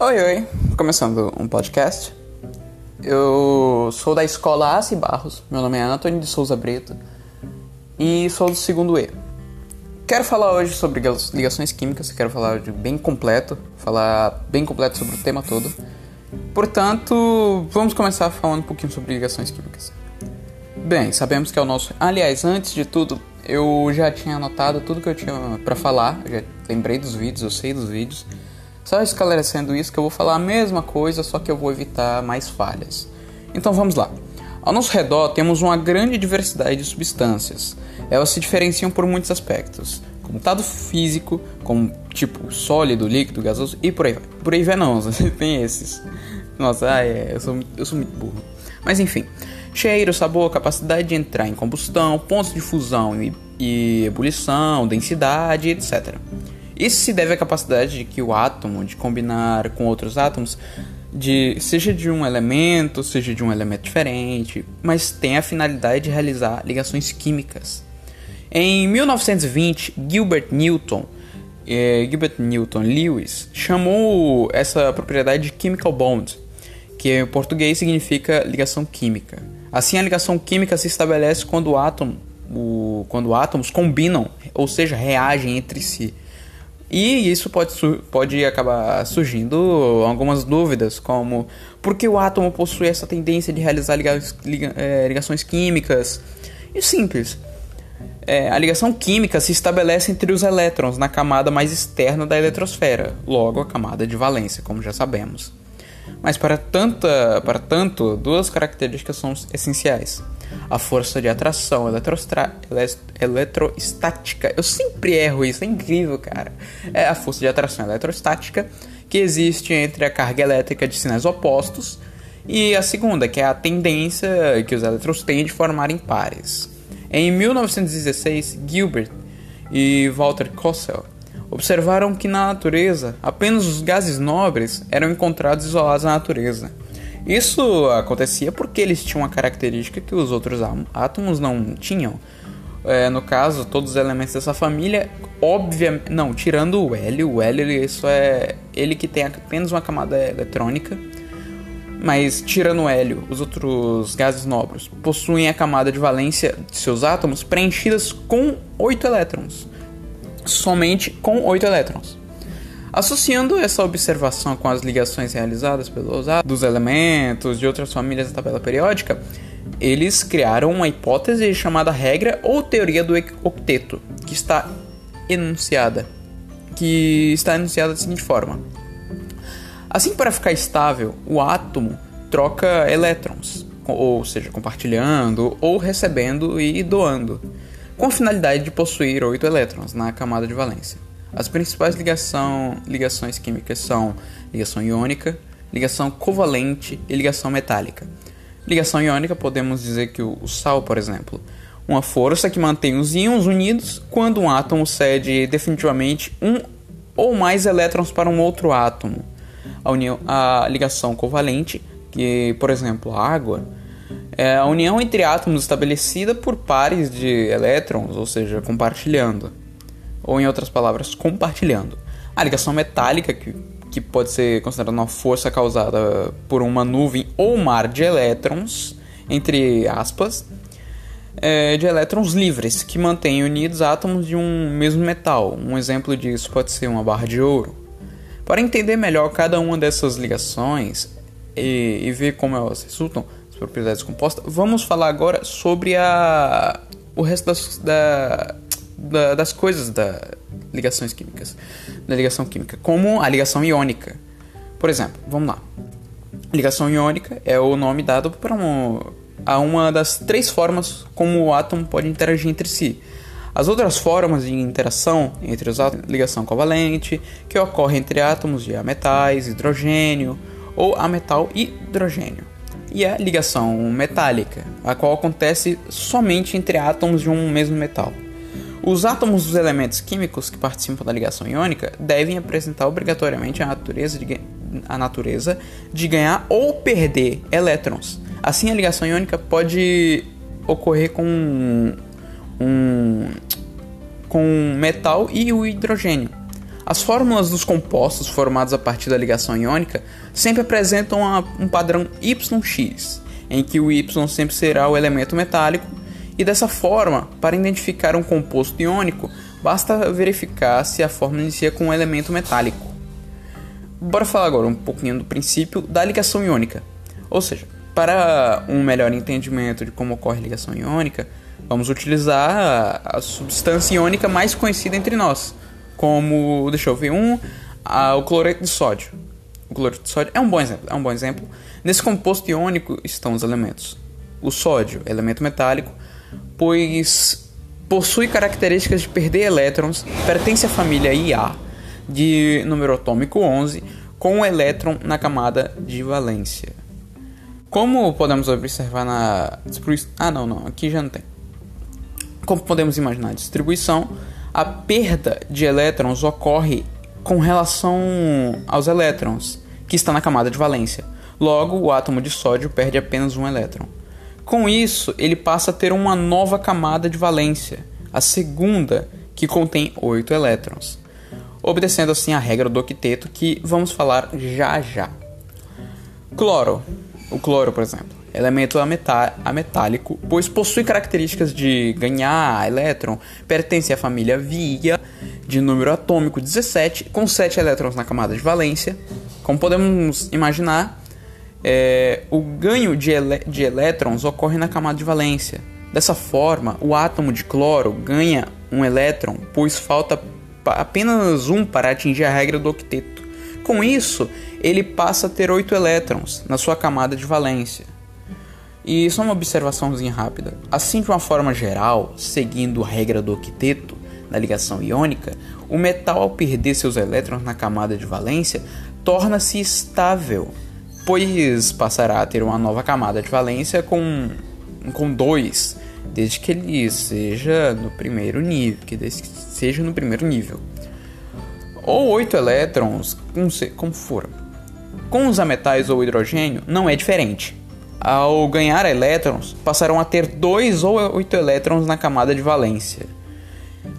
Oi, oi, começando um podcast. Eu sou da escola Ace Barros, meu nome é Antônio de Souza Brito e sou do segundo E. Quero falar hoje sobre ligações químicas, quero falar de bem completo, falar bem completo sobre o tema todo. Portanto, vamos começar falando um pouquinho sobre ligações químicas. Bem, sabemos que é o nosso. Aliás, antes de tudo, eu já tinha anotado tudo que eu tinha para falar, eu já lembrei dos vídeos, eu sei dos vídeos. Só esclarecendo isso que eu vou falar a mesma coisa, só que eu vou evitar mais falhas. Então vamos lá. Ao nosso redor temos uma grande diversidade de substâncias. Elas se diferenciam por muitos aspectos, como estado físico, como tipo sólido, líquido, gasoso e por aí vai. Por aí vai não, tem esses. Nossa, ah, é, eu, sou, eu sou muito burro. Mas enfim, cheiro, sabor, capacidade de entrar em combustão, pontos de fusão e, e ebulição, densidade, etc. Isso se deve à capacidade de que o átomo de combinar com outros átomos, de, seja de um elemento, seja de um elemento diferente, mas tem a finalidade de realizar ligações químicas. Em 1920, Gilbert Newton, eh, Gilbert Newton Lewis chamou essa propriedade de chemical bond, que em português significa ligação química. Assim, a ligação química se estabelece quando, o átomo, o, quando átomos combinam, ou seja, reagem entre si. E isso pode, pode acabar surgindo algumas dúvidas, como por que o átomo possui essa tendência de realizar liga, liga, é, ligações químicas? E simples. É, a ligação química se estabelece entre os elétrons na camada mais externa da eletrosfera, logo a camada de valência, como já sabemos. Mas para, tanta, para tanto, duas características são essenciais. A força de atração eletroestática. Eu sempre erro isso, é incrível, cara. É a força de atração eletrostática que existe entre a carga elétrica de sinais opostos e a segunda, que é a tendência que os elétrons têm de formarem pares. Em 1916, Gilbert e Walter Kossel observaram que na natureza apenas os gases nobres eram encontrados isolados na natureza. Isso acontecia porque eles tinham uma característica que os outros átomos não tinham. É, no caso, todos os elementos dessa família, obviamente, não, tirando o hélio, o hélio isso é ele que tem apenas uma camada eletrônica, mas tirando o hélio, os outros gases nobres possuem a camada de valência de seus átomos preenchidas com oito elétrons somente com 8 elétrons. Associando essa observação com as ligações realizadas pelos dos elementos de outras famílias da tabela periódica, eles criaram uma hipótese chamada regra ou teoria do octeto, que está enunciada, que está enunciada da seguinte forma: Assim, para ficar estável, o átomo troca elétrons, ou seja, compartilhando ou recebendo e doando com a finalidade de possuir 8 elétrons na camada de valência. As principais ligação, ligações químicas são ligação iônica, ligação covalente e ligação metálica. Ligação iônica podemos dizer que o, o sal, por exemplo, uma força que mantém os íons unidos quando um átomo cede definitivamente um ou mais elétrons para um outro átomo. A, união, a ligação covalente, que por exemplo a água, é a união entre átomos estabelecida por pares de elétrons, ou seja, compartilhando. Ou em outras palavras, compartilhando. A ligação metálica, que, que pode ser considerada uma força causada por uma nuvem ou mar de elétrons, entre aspas, é de elétrons livres, que mantêm unidos átomos de um mesmo metal. Um exemplo disso pode ser uma barra de ouro. Para entender melhor cada uma dessas ligações e, e ver como elas resultam, propriedades compostas, vamos falar agora sobre a, o resto das, da, da, das coisas da ligações químicas, da ligação química, como a ligação iônica. Por exemplo, vamos lá. Ligação iônica é o nome dado para um, a uma das três formas como o átomo pode interagir entre si. As outras formas de interação entre os átomos, ligação covalente, que ocorre entre átomos de ametais, hidrogênio ou ametal e hidrogênio e a ligação metálica, a qual acontece somente entre átomos de um mesmo metal. Os átomos dos elementos químicos que participam da ligação iônica devem apresentar obrigatoriamente a natureza de, a natureza de ganhar ou perder elétrons. Assim, a ligação iônica pode ocorrer com um, com metal e o hidrogênio. As fórmulas dos compostos formados a partir da ligação iônica sempre apresentam um padrão YX, em que o Y sempre será o elemento metálico, e dessa forma, para identificar um composto iônico, basta verificar se a fórmula inicia com um elemento metálico. Bora falar agora um pouquinho do princípio da ligação iônica. Ou seja, para um melhor entendimento de como ocorre a ligação iônica, vamos utilizar a substância iônica mais conhecida entre nós, como, deixa eu ver, um, a, o cloreto de sódio. O cloreto de sódio é um bom exemplo, é um bom exemplo. Nesse composto iônico estão os elementos. O sódio, elemento metálico, pois possui características de perder elétrons, pertence à família Ia, de número atômico 11, com um elétron na camada de valência. Como podemos observar na. Ah, não, não, aqui já não tem. Como podemos imaginar a distribuição, a perda de elétrons ocorre com relação aos elétrons que está na camada de valência. Logo, o átomo de sódio perde apenas um elétron. Com isso, ele passa a ter uma nova camada de valência, a segunda, que contém oito elétrons, obedecendo assim a regra do octeto que vamos falar já já. Cloro o cloro, por exemplo, elemento ametálico, pois possui características de ganhar elétron, pertence à família Via, de número atômico 17, com 7 elétrons na camada de valência. Como podemos imaginar, é, o ganho de, de elétrons ocorre na camada de valência. Dessa forma, o átomo de cloro ganha um elétron, pois falta apenas um para atingir a regra do octeto. Com isso, ele passa a ter 8 elétrons na sua camada de valência. E só uma observaçãozinha rápida. Assim, de uma forma geral, seguindo a regra do octeto da ligação iônica, o metal ao perder seus elétrons na camada de valência torna-se estável, pois passará a ter uma nova camada de valência com com dois, desde que ele seja no primeiro nível, que seja no primeiro nível ou 8 elétrons, como for. Com os ametais ou hidrogênio, não é diferente. Ao ganhar elétrons, passarão a ter 2 ou 8 elétrons na camada de valência.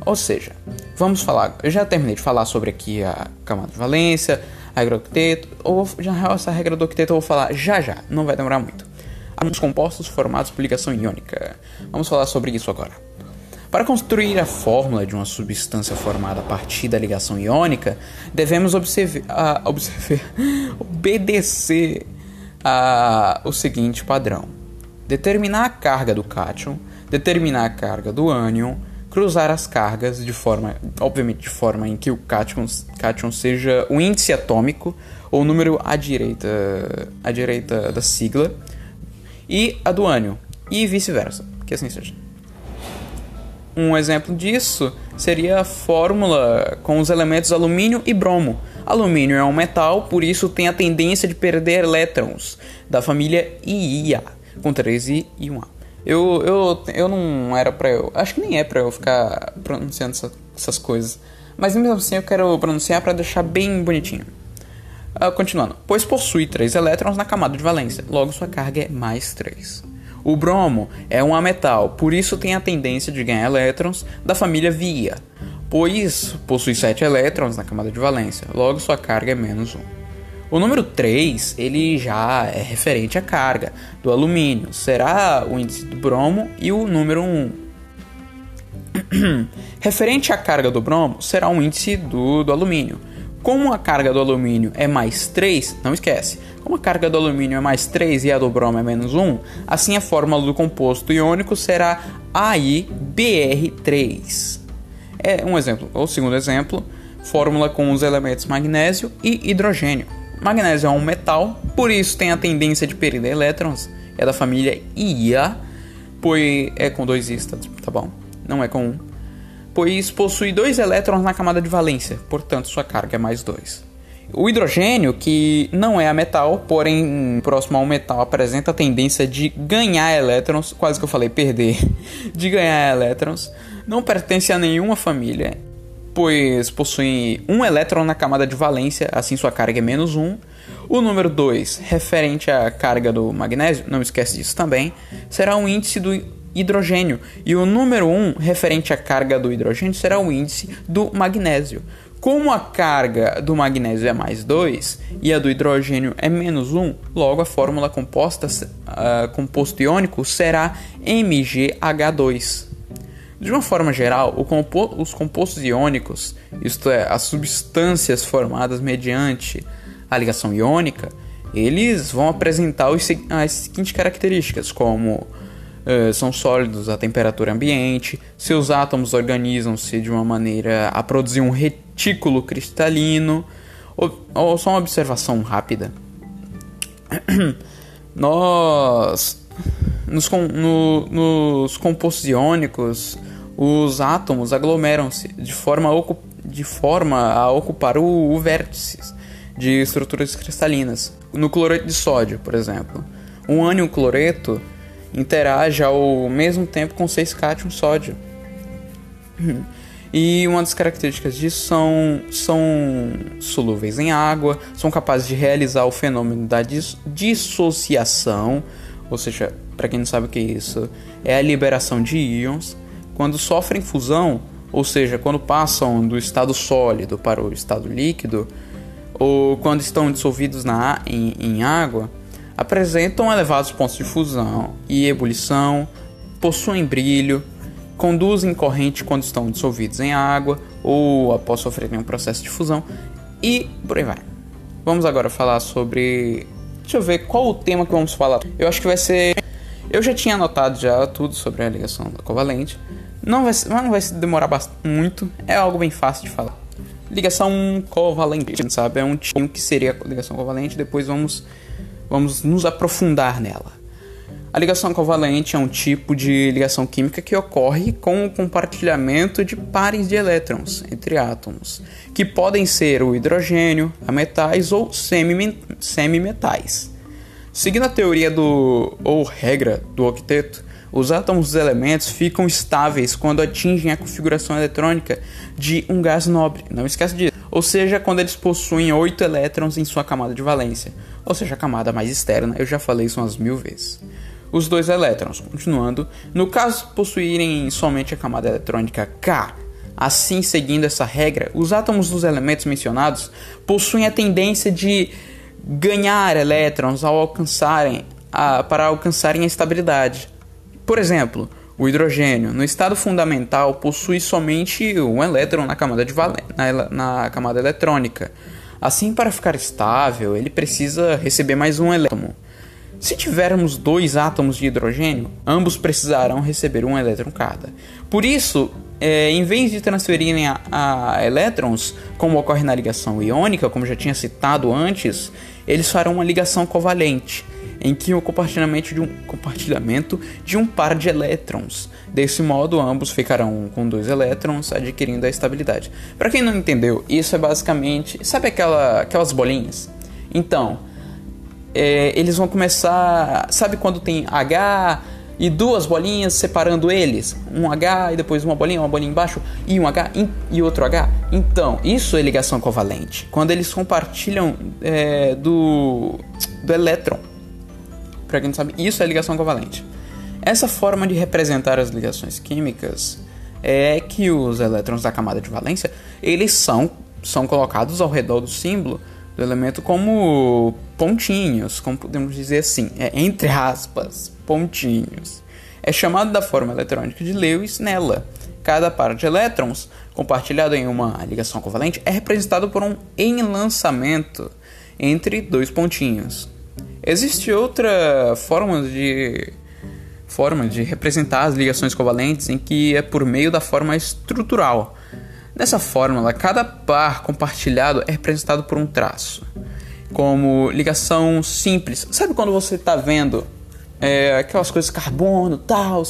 Ou seja, vamos falar. Eu já terminei de falar sobre aqui a camada de valência, a regra do octeto. Ou já essa regra do octeto eu vou falar já já, não vai demorar muito. Os compostos formados por ligação iônica. Vamos falar sobre isso agora. Para construir a fórmula de uma substância formada a partir da ligação iônica, devemos observar, uh, obedecer a, o seguinte padrão: determinar a carga do cátion, determinar a carga do ânion, cruzar as cargas de forma, obviamente, de forma em que o cátion, cátion seja o índice atômico ou o número à direita, à direita da sigla e a do ânion e vice-versa, que assim seja. Um exemplo disso seria a fórmula com os elementos alumínio e bromo. Alumínio é um metal, por isso tem a tendência de perder elétrons da família Ia, com 3i e 1a. Eu, eu, eu não era pra eu. Acho que nem é pra eu ficar pronunciando essa, essas coisas. Mas mesmo assim eu quero pronunciar para deixar bem bonitinho. Uh, continuando. Pois possui 3 elétrons na camada de valência, logo sua carga é mais 3. O bromo é um ametal, por isso tem a tendência de ganhar elétrons da família Via, pois possui 7 elétrons na camada de valência, logo sua carga é menos 1. O número 3, ele já é referente à carga do alumínio, será o índice do bromo e o número 1. referente à carga do bromo, será o índice do, do alumínio. Como a carga do alumínio é mais 3, não esquece, como a carga do alumínio é mais 3 e a do bromo é menos 1, assim a fórmula do composto iônico será AiBr3. É um exemplo. O segundo exemplo, fórmula com os elementos magnésio e hidrogênio. Magnésio é um metal, por isso tem a tendência de perder elétrons. É da família Ia, pois é com dois is, tá, tá bom? Não é com um. Pois possui dois elétrons na camada de valência, portanto sua carga é mais 2. O hidrogênio, que não é a metal, porém próximo ao metal, apresenta a tendência de ganhar elétrons, quase que eu falei perder, de ganhar elétrons, não pertence a nenhuma família, pois possui um elétron na camada de valência, assim sua carga é menos um. O número 2, referente à carga do magnésio, não esquece disso também, será o índice do hidrogênio, e o número 1, um, referente à carga do hidrogênio, será o índice do magnésio. Como a carga do magnésio é mais 2 e a do hidrogênio é menos 1, logo a fórmula composta, uh, composto iônico será MgH2. De uma forma geral, os compostos iônicos, isto é, as substâncias formadas mediante a ligação iônica, eles vão apresentar as seguintes características, como uh, são sólidos à temperatura ambiente, seus átomos organizam-se de uma maneira a produzir um retículo cristalino, ou, ou só uma observação rápida. Nós, nos, no, nos compostos iônicos, os átomos aglomeram-se de forma, de forma a ocupar o, o vértice de estruturas cristalinas. No cloreto de sódio, por exemplo, um ânion cloreto interage ao mesmo tempo com 6 cátion sódio. E uma das características disso são, são solúveis em água, são capazes de realizar o fenômeno da dis dissociação, ou seja, para quem não sabe o que é isso, é a liberação de íons quando sofrem fusão, ou seja, quando passam do estado sólido para o estado líquido, ou quando estão dissolvidos na, em, em água, apresentam elevados pontos de fusão e ebulição, possuem brilho, conduzem corrente quando estão dissolvidos em água ou após sofrerem um processo de fusão e por aí vai. Vamos agora falar sobre. Deixa eu ver qual o tema que vamos falar. Eu acho que vai ser. Eu já tinha anotado já tudo sobre a ligação covalente, não vai, não vai demorar muito, é algo bem fácil de falar. Ligação covalente, sabe? É um tipo que seria a ligação covalente, depois vamos, vamos nos aprofundar nela. A ligação covalente é um tipo de ligação química que ocorre com o compartilhamento de pares de elétrons entre átomos, que podem ser o hidrogênio, a metais ou semimetais. Seguindo a teoria do ou regra do octeto, os átomos dos elementos ficam estáveis quando atingem a configuração eletrônica de um gás nobre, não esquece disso. Ou seja, quando eles possuem 8 elétrons em sua camada de valência, ou seja, a camada mais externa, eu já falei isso umas mil vezes. Os dois elétrons, continuando, no caso possuírem somente a camada eletrônica K, assim seguindo essa regra, os átomos dos elementos mencionados possuem a tendência de ganhar elétrons ao alcançarem a, para alcançarem a estabilidade. Por exemplo, o hidrogênio, no estado fundamental, possui somente um elétron na camada, de na, na camada eletrônica. Assim, para ficar estável, ele precisa receber mais um elétron. Se tivermos dois átomos de hidrogênio, ambos precisarão receber um elétron cada. Por isso, é, em vez de transferirem a, a, elétrons, como ocorre na ligação iônica, como já tinha citado antes, eles farão uma ligação covalente em que o compartilhamento de um, compartilhamento de um par de elétrons. Desse modo, ambos ficarão com dois elétrons, adquirindo a estabilidade. Para quem não entendeu, isso é basicamente. Sabe aquela, aquelas bolinhas? Então, é, eles vão começar. Sabe quando tem H e duas bolinhas separando eles? Um H e depois uma bolinha, uma bolinha embaixo e um H e outro H? Então, isso é ligação covalente. Quando eles compartilham é, do, do elétron para quem não sabe, isso é ligação covalente. Essa forma de representar as ligações químicas é que os elétrons da camada de valência eles são, são colocados ao redor do símbolo do elemento como pontinhos, como podemos dizer assim, é, entre aspas, pontinhos. É chamado da forma eletrônica de Lewis nela. Cada par de elétrons compartilhado em uma ligação covalente é representado por um enlaçamento entre dois pontinhos. Existe outra forma de forma de representar as ligações covalentes em que é por meio da forma estrutural. Nessa fórmula, cada par compartilhado é representado por um traço, como ligação simples. Sabe quando você está vendo é, aquelas coisas carbono, tal,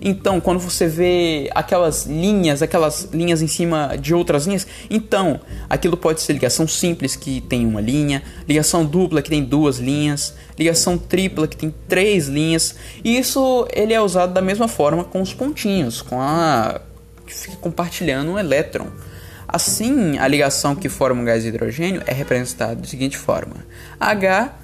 então, quando você vê aquelas linhas, aquelas linhas em cima de outras linhas, então aquilo pode ser ligação simples que tem uma linha, ligação dupla que tem duas linhas, ligação tripla que tem três linhas. E isso ele é usado da mesma forma com os pontinhos, com a que fica compartilhando um elétron. Assim, a ligação que forma um gás de hidrogênio é representada da seguinte forma: H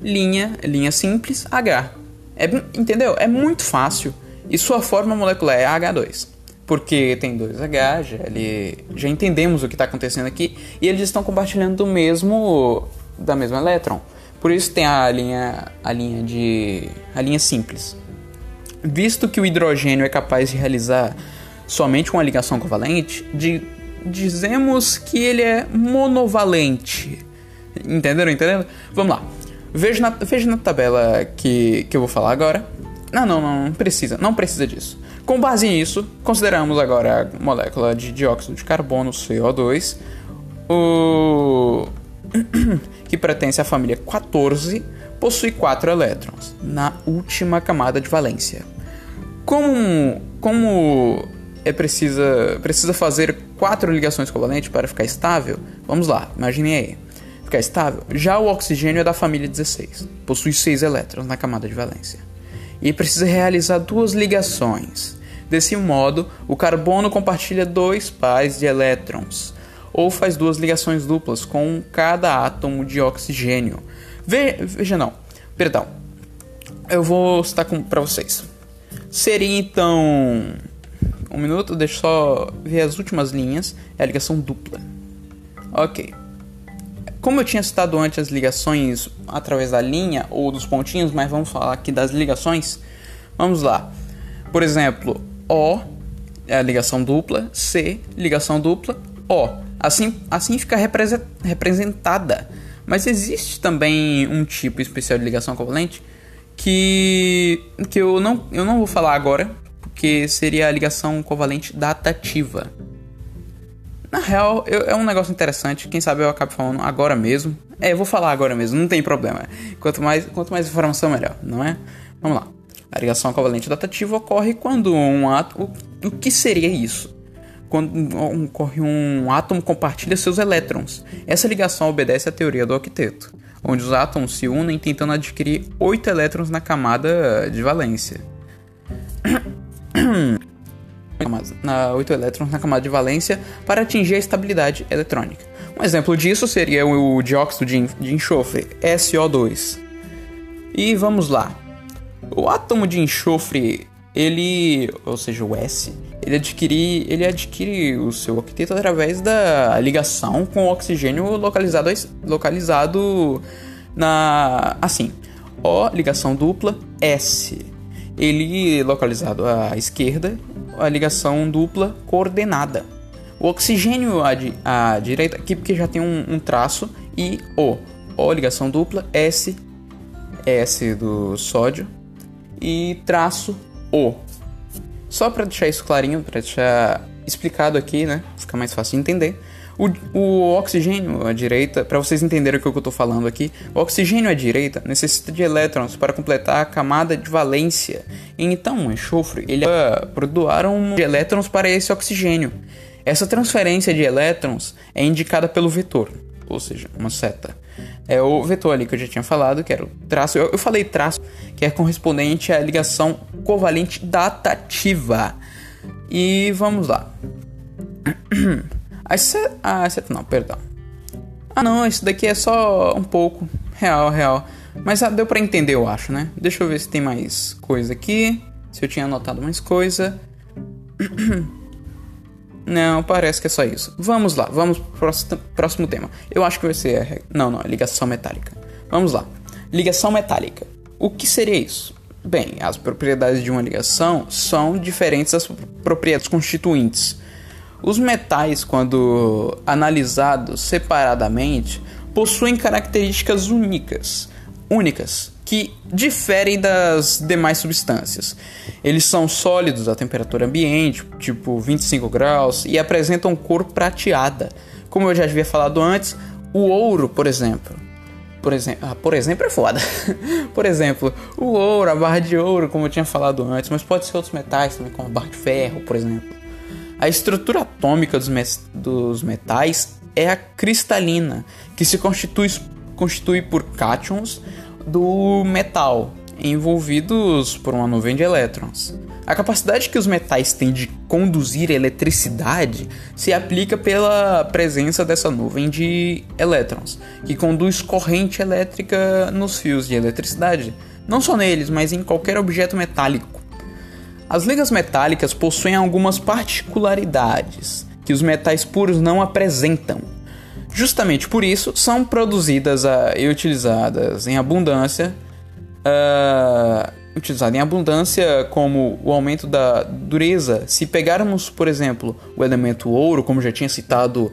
linha, linha simples, H. É, entendeu? É muito fácil e sua forma molecular é H2. porque tem 2H, já, ele, já entendemos o que está acontecendo aqui, e eles estão compartilhando do mesmo da mesma elétron. Por isso tem a linha a linha de a linha simples. Visto que o hidrogênio é capaz de realizar somente uma ligação covalente, de, dizemos que ele é monovalente. Entenderam? Entenderam? Vamos lá. Veja na, veja na tabela que, que eu vou falar agora. Não, não, não precisa. Não precisa disso. Com base nisso, consideramos agora a molécula de dióxido de carbono, CO2, o... que pertence à família 14, possui 4 elétrons na última camada de valência. Como, como é precisa, precisa fazer 4 ligações covalentes para ficar estável, vamos lá, imagine aí. Ficar estável, já o oxigênio é da família 16, possui 6 elétrons na camada de valência e precisa realizar duas ligações. Desse modo, o carbono compartilha dois pares de elétrons, ou faz duas ligações duplas com cada átomo de oxigênio. Ve veja não, perdão. Eu vou citar para vocês. Seria então um minuto, deixa eu só ver as últimas linhas. É a ligação dupla. Ok. Como eu tinha citado antes as ligações através da linha ou dos pontinhos, mas vamos falar aqui das ligações. Vamos lá. Por exemplo, O é a ligação dupla, C, ligação dupla, O. Assim, assim fica representada. Mas existe também um tipo especial de ligação covalente que, que eu, não, eu não vou falar agora, porque seria a ligação covalente datativa. Na real, eu, é um negócio interessante. Quem sabe eu acabo falando agora mesmo. É, eu vou falar agora mesmo, não tem problema. Quanto mais, quanto mais informação, melhor, não é? Vamos lá. A ligação covalente datativa ocorre quando um átomo. O, o que seria isso? Quando ocorre um átomo compartilha seus elétrons. Essa ligação obedece à teoria do octeto, onde os átomos se unem tentando adquirir oito elétrons na camada de valência. na 8 elétrons na camada de valência para atingir a estabilidade eletrônica. Um exemplo disso seria o dióxido de enxofre, SO2. E vamos lá. O átomo de enxofre, ele, ou seja, o S, ele adquire, ele adquire o seu octeto através da ligação com o oxigênio localizado, localizado na assim, O ligação dupla S. Ele localizado à esquerda a ligação dupla coordenada. O oxigênio à, di à direita, aqui porque já tem um, um, traço, e O. O ligação dupla, S, S do sódio, e traço O. Só para deixar isso clarinho, para deixar explicado aqui, né? Fica mais fácil de entender. O, o oxigênio à direita, para vocês entenderem o que eu estou falando aqui, o oxigênio à direita necessita de elétrons para completar a camada de valência. Então, o enxofre ele doar um de elétrons para esse oxigênio. Essa transferência de elétrons é indicada pelo vetor, ou seja, uma seta. É o vetor ali que eu já tinha falado, que era o traço. Eu, eu falei traço, que é correspondente à ligação covalente datativa. E vamos lá. A seta, ah, seta não, perdão. Ah não, isso daqui é só um pouco. Real, real. Mas ah, deu para entender, eu acho, né? Deixa eu ver se tem mais coisa aqui. Se eu tinha anotado mais coisa. Não, parece que é só isso. Vamos lá, vamos pro próximo, próximo tema. Eu acho que vai ser. Não, não, ligação metálica. Vamos lá. Ligação metálica. O que seria isso? Bem, as propriedades de uma ligação são diferentes das propriedades constituintes. Os metais, quando analisados separadamente, possuem características únicas, únicas que diferem das demais substâncias. Eles são sólidos à temperatura ambiente, tipo 25 graus, e apresentam cor prateada. Como eu já havia falado antes, o ouro, por exemplo. Por exemplo, ah, por exemplo é foda. por exemplo, o ouro, a barra de ouro, como eu tinha falado antes, mas pode ser outros metais também, como a barra de ferro, por exemplo. A estrutura atômica dos, dos metais é a cristalina, que se constitui, constitui por cátions do metal, envolvidos por uma nuvem de elétrons. A capacidade que os metais têm de conduzir eletricidade se aplica pela presença dessa nuvem de elétrons, que conduz corrente elétrica nos fios de eletricidade, não só neles, mas em qualquer objeto metálico. As ligas metálicas possuem algumas particularidades que os metais puros não apresentam. Justamente por isso, são produzidas uh, e utilizadas em abundância. Uh, utilizada em abundância como o aumento da dureza. Se pegarmos, por exemplo, o elemento ouro, como já tinha citado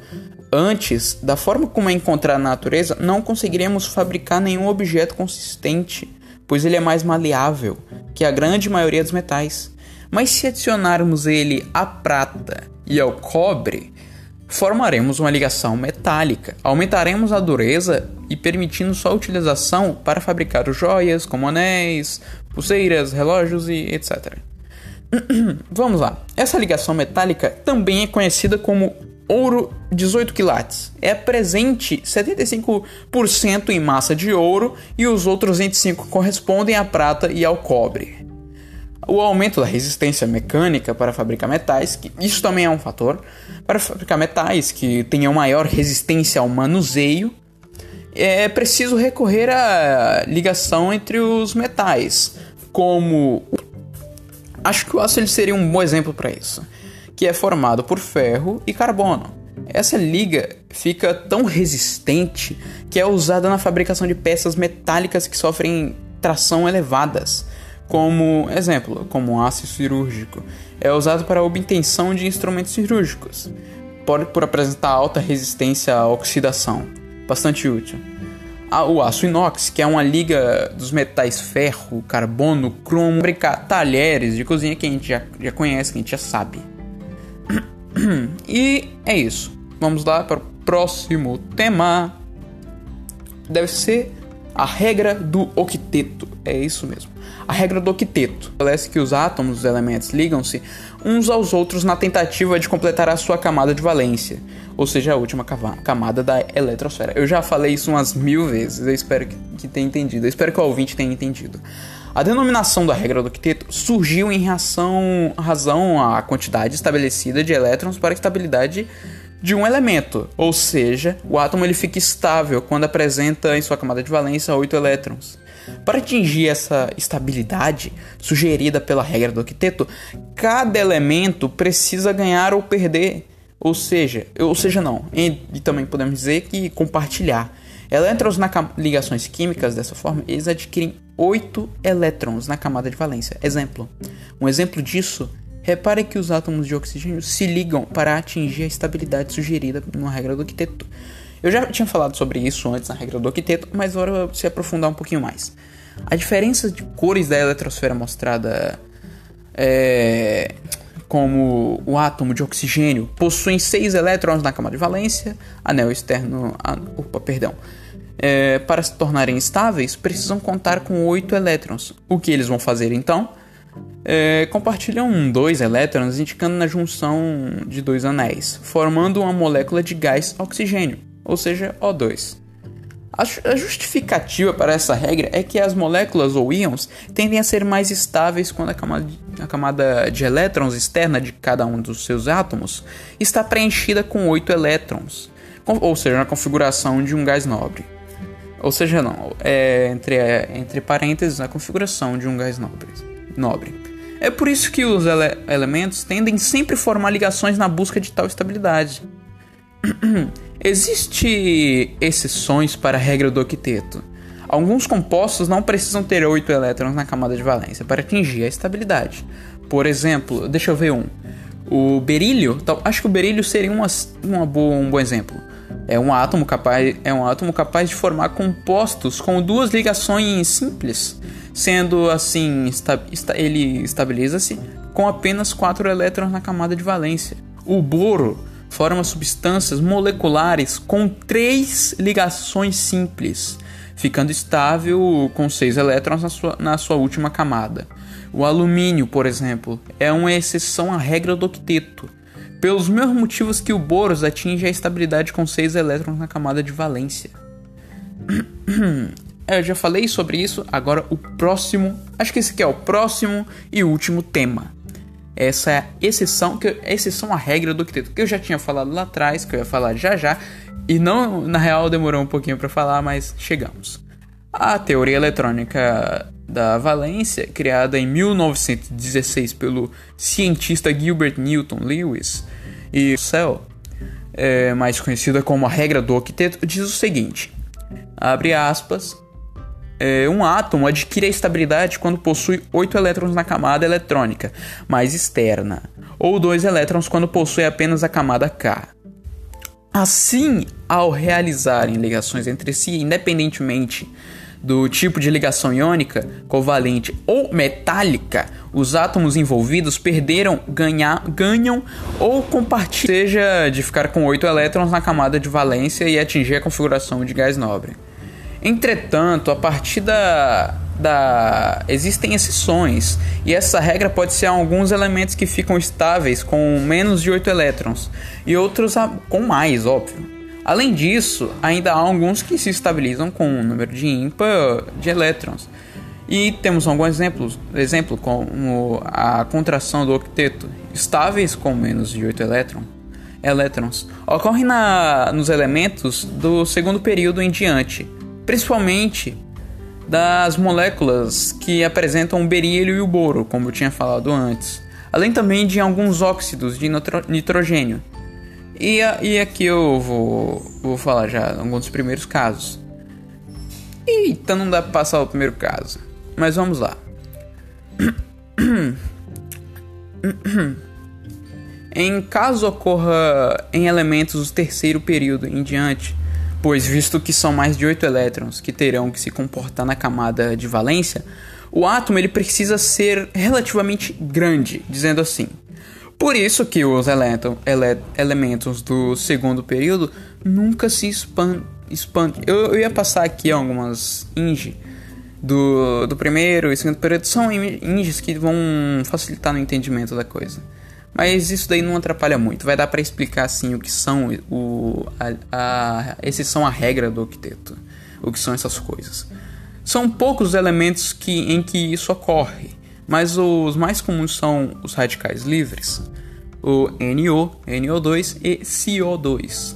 antes, da forma como é encontrado na natureza, não conseguiremos fabricar nenhum objeto consistente, pois ele é mais maleável que a grande maioria dos metais. Mas se adicionarmos ele à prata e ao cobre, formaremos uma ligação metálica. Aumentaremos a dureza e permitindo sua utilização para fabricar joias, como anéis, pulseiras, relógios e etc. Vamos lá. Essa ligação metálica também é conhecida como ouro 18 quilates. É presente 75% em massa de ouro e os outros 25 correspondem à prata e ao cobre. O aumento da resistência mecânica para fabricar metais, que isso também é um fator, para fabricar metais que tenham maior resistência ao manuseio, é preciso recorrer à ligação entre os metais, como acho que o aço ele seria um bom exemplo para isso, que é formado por ferro e carbono. Essa liga fica tão resistente que é usada na fabricação de peças metálicas que sofrem tração elevadas, como exemplo, como aço cirúrgico. É usado para a obtenção de instrumentos cirúrgicos, pode por apresentar alta resistência à oxidação, bastante útil. O aço inox, que é uma liga dos metais ferro, carbono, cromo, fabricar talheres de cozinha que a gente já, já conhece, que a gente já sabe. E é isso. Vamos lá para o próximo tema. Deve ser a regra do octeto. É isso mesmo. A regra do octeto estabelece que os átomos dos elementos ligam-se uns aos outros na tentativa de completar a sua camada de valência, ou seja, a última camada da eletrosfera. Eu já falei isso umas mil vezes, eu espero que, tenha entendido, eu espero que o ouvinte tenha entendido. A denominação da regra do octeto surgiu em reação, razão à quantidade estabelecida de elétrons para a estabilidade de um elemento, ou seja, o átomo ele fica estável quando apresenta em sua camada de valência 8 elétrons. Para atingir essa estabilidade sugerida pela regra do octeto, cada elemento precisa ganhar ou perder, ou seja, ou seja não, e, também podemos dizer que compartilhar. Elétrons na ligações químicas dessa forma, eles adquirem 8 elétrons na camada de valência. Exemplo. Um exemplo disso Repare que os átomos de oxigênio se ligam para atingir a estabilidade sugerida na regra do octeto. Eu já tinha falado sobre isso antes na regra do octeto, mas agora se aprofundar um pouquinho mais. A diferença de cores da eletrosfera mostrada é, como o átomo de oxigênio possui 6 elétrons na camada de valência, anel externo, ah, opa, perdão. É, para se tornarem estáveis, precisam contar com 8 elétrons. O que eles vão fazer então? É, compartilham dois elétrons indicando na junção de dois anéis, formando uma molécula de gás oxigênio, ou seja, O2. A justificativa para essa regra é que as moléculas ou íons tendem a ser mais estáveis quando a camada, a camada de elétrons externa de cada um dos seus átomos está preenchida com oito elétrons, ou seja, na configuração de um gás nobre. Ou seja, não, é, entre, é, entre parênteses, a configuração de um gás nobre nobre. É por isso que os ele elementos tendem sempre a formar ligações na busca de tal estabilidade. Existem exceções para a regra do octeto. Alguns compostos não precisam ter 8 elétrons na camada de valência para atingir a estabilidade. Por exemplo, deixa eu ver um. O berílio, acho que o berílio seria uma, uma boa, um bom exemplo. É um átomo capaz, é um átomo capaz de formar compostos com duas ligações simples Sendo assim, esta, esta, ele estabiliza-se com apenas 4 elétrons na camada de valência. O boro forma substâncias moleculares com três ligações simples, ficando estável com 6 elétrons na sua, na sua última camada. O alumínio, por exemplo, é uma exceção à regra do octeto, pelos mesmos motivos que o boros atinge a estabilidade com 6 elétrons na camada de valência. É, eu já falei sobre isso, agora o próximo, acho que esse aqui é o próximo e último tema. Essa é a exceção, que exceção à regra do octeto, que eu já tinha falado lá atrás, que eu ia falar já já, e não, na real demorou um pouquinho para falar, mas chegamos. A teoria eletrônica da valência, criada em 1916 pelo cientista Gilbert Newton Lewis, e Cell, é, mais conhecida como a regra do octeto, diz o seguinte: abre aspas. É, um átomo adquire a estabilidade quando possui 8 elétrons na camada eletrônica mais externa, ou 2 elétrons quando possui apenas a camada K. Assim, ao realizarem ligações entre si, independentemente do tipo de ligação iônica, covalente ou metálica, os átomos envolvidos perderam, ganhar, ganham ou compartilham, seja de ficar com 8 elétrons na camada de valência e atingir a configuração de gás nobre. Entretanto, a partir da, da existem exceções, e essa regra pode ser alguns elementos que ficam estáveis com menos de 8 elétrons e outros com mais, óbvio. Além disso, ainda há alguns que se estabilizam com um número de ímpar de elétrons. E temos alguns exemplos, exemplo como a contração do octeto, estáveis com menos de 8 elétrons. elétrons. Ocorre na, nos elementos do segundo período em diante, principalmente das moléculas que apresentam o berílio e o boro, como eu tinha falado antes, além também de alguns óxidos de nitrogênio, e, e aqui eu vou, vou falar já alguns dos primeiros casos. Eita, não dá pra passar o primeiro caso. Mas vamos lá. em caso ocorra em elementos do terceiro período em diante, pois visto que são mais de 8 elétrons que terão que se comportar na camada de valência, o átomo ele precisa ser relativamente grande, dizendo assim. Por isso que os ele elementos do segundo período nunca se expandem. Eu, eu, ia passar aqui algumas inge do, do primeiro e segundo período. São inges que vão facilitar no entendimento da coisa. Mas isso daí não atrapalha muito. Vai dar para explicar assim o que são o a, a, esses são a regra do octeto. O que são essas coisas. São poucos elementos que, em que isso ocorre mas os mais comuns são os radicais livres, o NO, NO2 e CO2.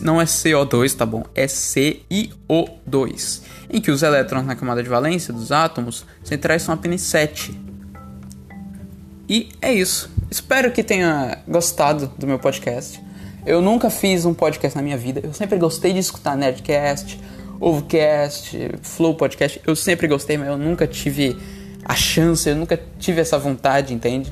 Não é CO2, tá bom? É CiO2, em que os elétrons na camada de valência dos átomos centrais são apenas 7. E é isso. Espero que tenha gostado do meu podcast. Eu nunca fiz um podcast na minha vida. Eu sempre gostei de escutar Nerdcast, Ovocast, Flow Podcast. Eu sempre gostei, mas eu nunca tive a chance, eu nunca tive essa vontade, entende?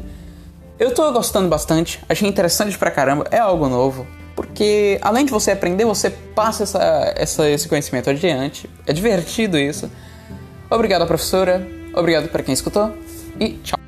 Eu tô gostando bastante, achei interessante pra caramba, é algo novo, porque além de você aprender, você passa essa, essa, esse conhecimento adiante, é divertido isso. Obrigado, professora, obrigado para quem escutou e tchau.